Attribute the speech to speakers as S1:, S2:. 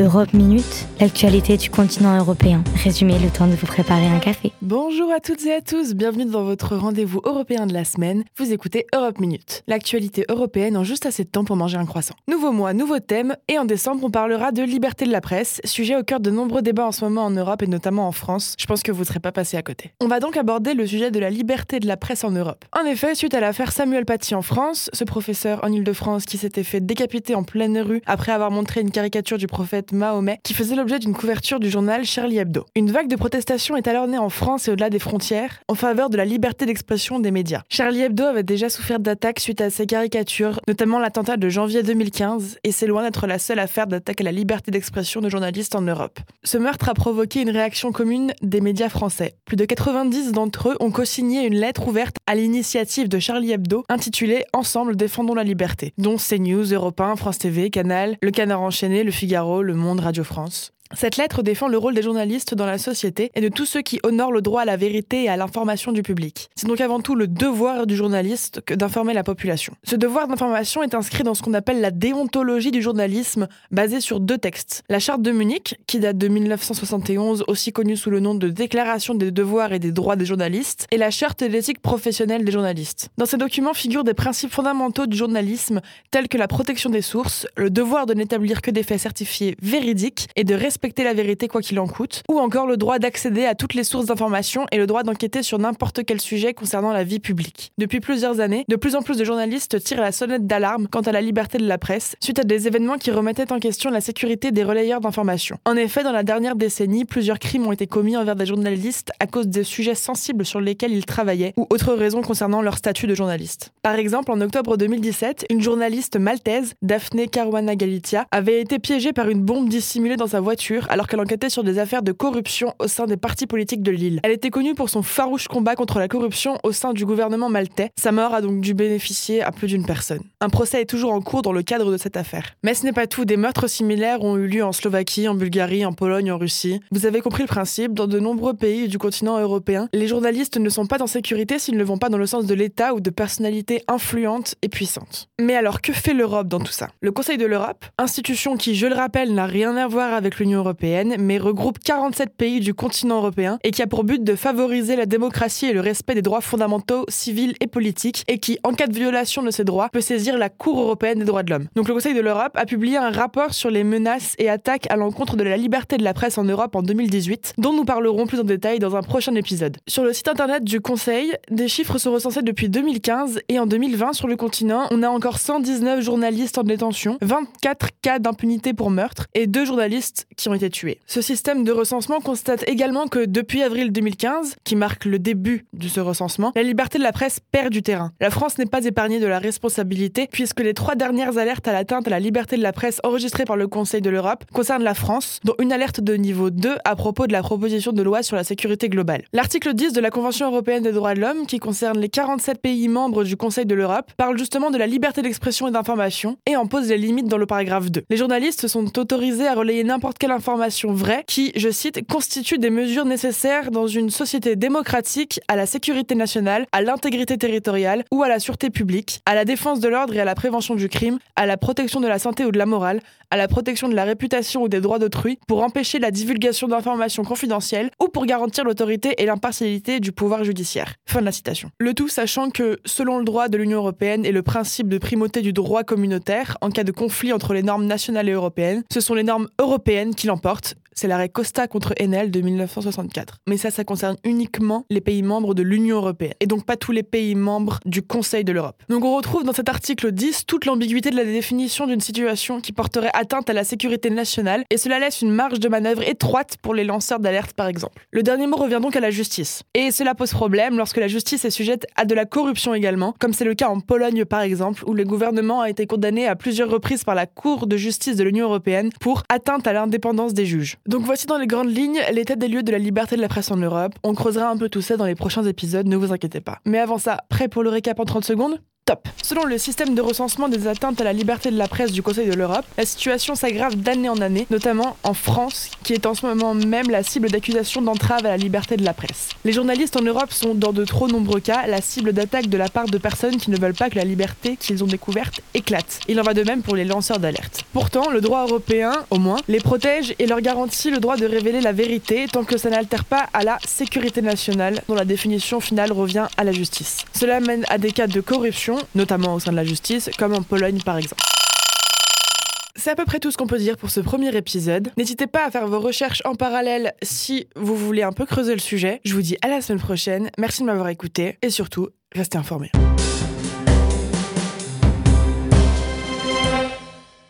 S1: Europe Minute, l'actualité du continent européen. Résumé le temps de vous préparer un café.
S2: Bonjour à toutes et à tous, bienvenue dans votre rendez-vous européen de la semaine. Vous écoutez Europe Minute, l'actualité européenne en juste assez de temps pour manger un croissant. Nouveau mois, nouveau thème, et en décembre on parlera de liberté de la presse, sujet au cœur de nombreux débats en ce moment en Europe et notamment en France. Je pense que vous ne serez pas passé à côté. On va donc aborder le sujet de la liberté de la presse en Europe. En effet, suite à l'affaire Samuel Paty en France, ce professeur en Ile-de-France qui s'était fait décapiter en pleine rue après avoir montré une caricature du prophète Mahomet qui faisait l'objet d'une couverture du journal Charlie Hebdo. Une vague de protestations est alors née en France et au-delà des frontières en faveur de la liberté d'expression des médias. Charlie Hebdo avait déjà souffert d'attaques suite à ses caricatures, notamment l'attentat de janvier 2015, et c'est loin d'être la seule affaire d'attaque à la liberté d'expression de journalistes en Europe. Ce meurtre a provoqué une réaction commune des médias français. Plus de 90 d'entre eux ont co-signé une lettre ouverte à l'initiative de Charlie Hebdo intitulée Ensemble défendons la liberté, dont CNews, Europe 1, France TV, Canal, Le Canard enchaîné, Le Figaro, Le Monde, Radio France. Cette lettre défend le rôle des journalistes dans la société et de tous ceux qui honorent le droit à la vérité et à l'information du public. C'est donc avant tout le devoir du journaliste d'informer la population. Ce devoir d'information est inscrit dans ce qu'on appelle la déontologie du journalisme, basée sur deux textes. La charte de Munich, qui date de 1971, aussi connue sous le nom de Déclaration des devoirs et des droits des journalistes, et la charte d'éthique professionnelle des journalistes. Dans ces documents figurent des principes fondamentaux du journalisme, tels que la protection des sources, le devoir de n'établir que des faits certifiés véridiques et de respecter respecter la vérité quoi qu'il en coûte, ou encore le droit d'accéder à toutes les sources d'information et le droit d'enquêter sur n'importe quel sujet concernant la vie publique. Depuis plusieurs années, de plus en plus de journalistes tirent la sonnette d'alarme quant à la liberté de la presse, suite à des événements qui remettaient en question la sécurité des relayeurs d'informations. En effet, dans la dernière décennie, plusieurs crimes ont été commis envers des journalistes à cause des sujets sensibles sur lesquels ils travaillaient ou autres raisons concernant leur statut de journaliste. Par exemple, en octobre 2017, une journaliste maltaise, Daphne Caruana Galicia, avait été piégée par une bombe dissimulée dans sa voiture alors qu'elle enquêtait sur des affaires de corruption au sein des partis politiques de l'île. Elle était connue pour son farouche combat contre la corruption au sein du gouvernement maltais. Sa mort a donc dû bénéficier à plus d'une personne. Un procès est toujours en cours dans le cadre de cette affaire. Mais ce n'est pas tout, des meurtres similaires ont eu lieu en Slovaquie, en Bulgarie, en Pologne, en Russie. Vous avez compris le principe, dans de nombreux pays du continent européen, les journalistes ne sont pas en sécurité s'ils ne vont pas dans le sens de l'État ou de personnalités influentes et puissantes. Mais alors que fait l'Europe dans tout ça? Le Conseil de l'Europe, institution qui, je le rappelle, n'a rien à voir avec l'Union européenne, mais regroupe 47 pays du continent européen et qui a pour but de favoriser la démocratie et le respect des droits fondamentaux, civils et politiques, et qui, en cas de violation de ces droits, peut saisir la Cour européenne des droits de l'homme. Donc le Conseil de l'Europe a publié un rapport sur les menaces et attaques à l'encontre de la liberté de la presse en Europe en 2018, dont nous parlerons plus en détail dans un prochain épisode. Sur le site internet du Conseil, des chiffres sont recensés depuis 2015 et en 2020 sur le continent, on a encore 119 journalistes en détention, 24 cas d'impunité pour meurtre et deux journalistes ont été tués. Ce système de recensement constate également que depuis avril 2015, qui marque le début de ce recensement, la liberté de la presse perd du terrain. La France n'est pas épargnée de la responsabilité puisque les trois dernières alertes à l'atteinte à la liberté de la presse enregistrées par le Conseil de l'Europe concernent la France, dont une alerte de niveau 2 à propos de la proposition de loi sur la sécurité globale. L'article 10 de la Convention européenne des droits de l'homme, qui concerne les 47 pays membres du Conseil de l'Europe, parle justement de la liberté d'expression et d'information et en pose les limites dans le paragraphe 2. Les journalistes sont autorisés à relayer n'importe quelle information vraie qui, je cite, constitue des mesures nécessaires dans une société démocratique à la sécurité nationale, à l'intégrité territoriale ou à la sûreté publique, à la défense de l'ordre et à la prévention du crime, à la protection de la santé ou de la morale, à la protection de la réputation ou des droits d'autrui, pour empêcher la divulgation d'informations confidentielles ou pour garantir l'autorité et l'impartialité du pouvoir judiciaire. Fin de la citation. Le tout sachant que, selon le droit de l'Union européenne et le principe de primauté du droit communautaire, en cas de conflit entre les normes nationales et européennes, ce sont les normes européennes qui l'emportent, c'est l'arrêt Costa contre Enel de 1964. Mais ça, ça concerne uniquement les pays membres de l'Union européenne, et donc pas tous les pays membres du Conseil de l'Europe. Donc on retrouve dans cet article 10 toute l'ambiguïté de la définition d'une situation qui porterait atteinte à la sécurité nationale, et cela laisse une marge de manœuvre étroite pour les lanceurs d'alerte par exemple. Le dernier mot revient donc à la justice. Et cela pose problème lorsque la justice est sujette à de la corruption également, comme c'est le cas en Pologne par exemple, où le gouvernement a été condamné à plusieurs reprises par la Cour de justice de l'Union européenne pour atteinte à l'indépendance des juges. Donc voici dans les grandes lignes l'état des lieux de la liberté de la presse en Europe. On creusera un peu tout ça dans les prochains épisodes, ne vous inquiétez pas. Mais avant ça, prêt pour le récap en 30 secondes? Selon le système de recensement des atteintes à la liberté de la presse du Conseil de l'Europe, la situation s'aggrave d'année en année, notamment en France, qui est en ce moment même la cible d'accusations d'entrave à la liberté de la presse. Les journalistes en Europe sont, dans de trop nombreux cas, la cible d'attaques de la part de personnes qui ne veulent pas que la liberté qu'ils ont découverte éclate. Il en va de même pour les lanceurs d'alerte. Pourtant, le droit européen, au moins, les protège et leur garantit le droit de révéler la vérité tant que ça n'altère pas à la sécurité nationale, dont la définition finale revient à la justice. Cela mène à des cas de corruption, notamment au sein de la justice, comme en Pologne par exemple. C'est à peu près tout ce qu'on peut dire pour ce premier épisode. N'hésitez pas à faire vos recherches en parallèle si vous voulez un peu creuser le sujet. Je vous dis à la semaine prochaine. Merci de m'avoir écouté et surtout, restez informés.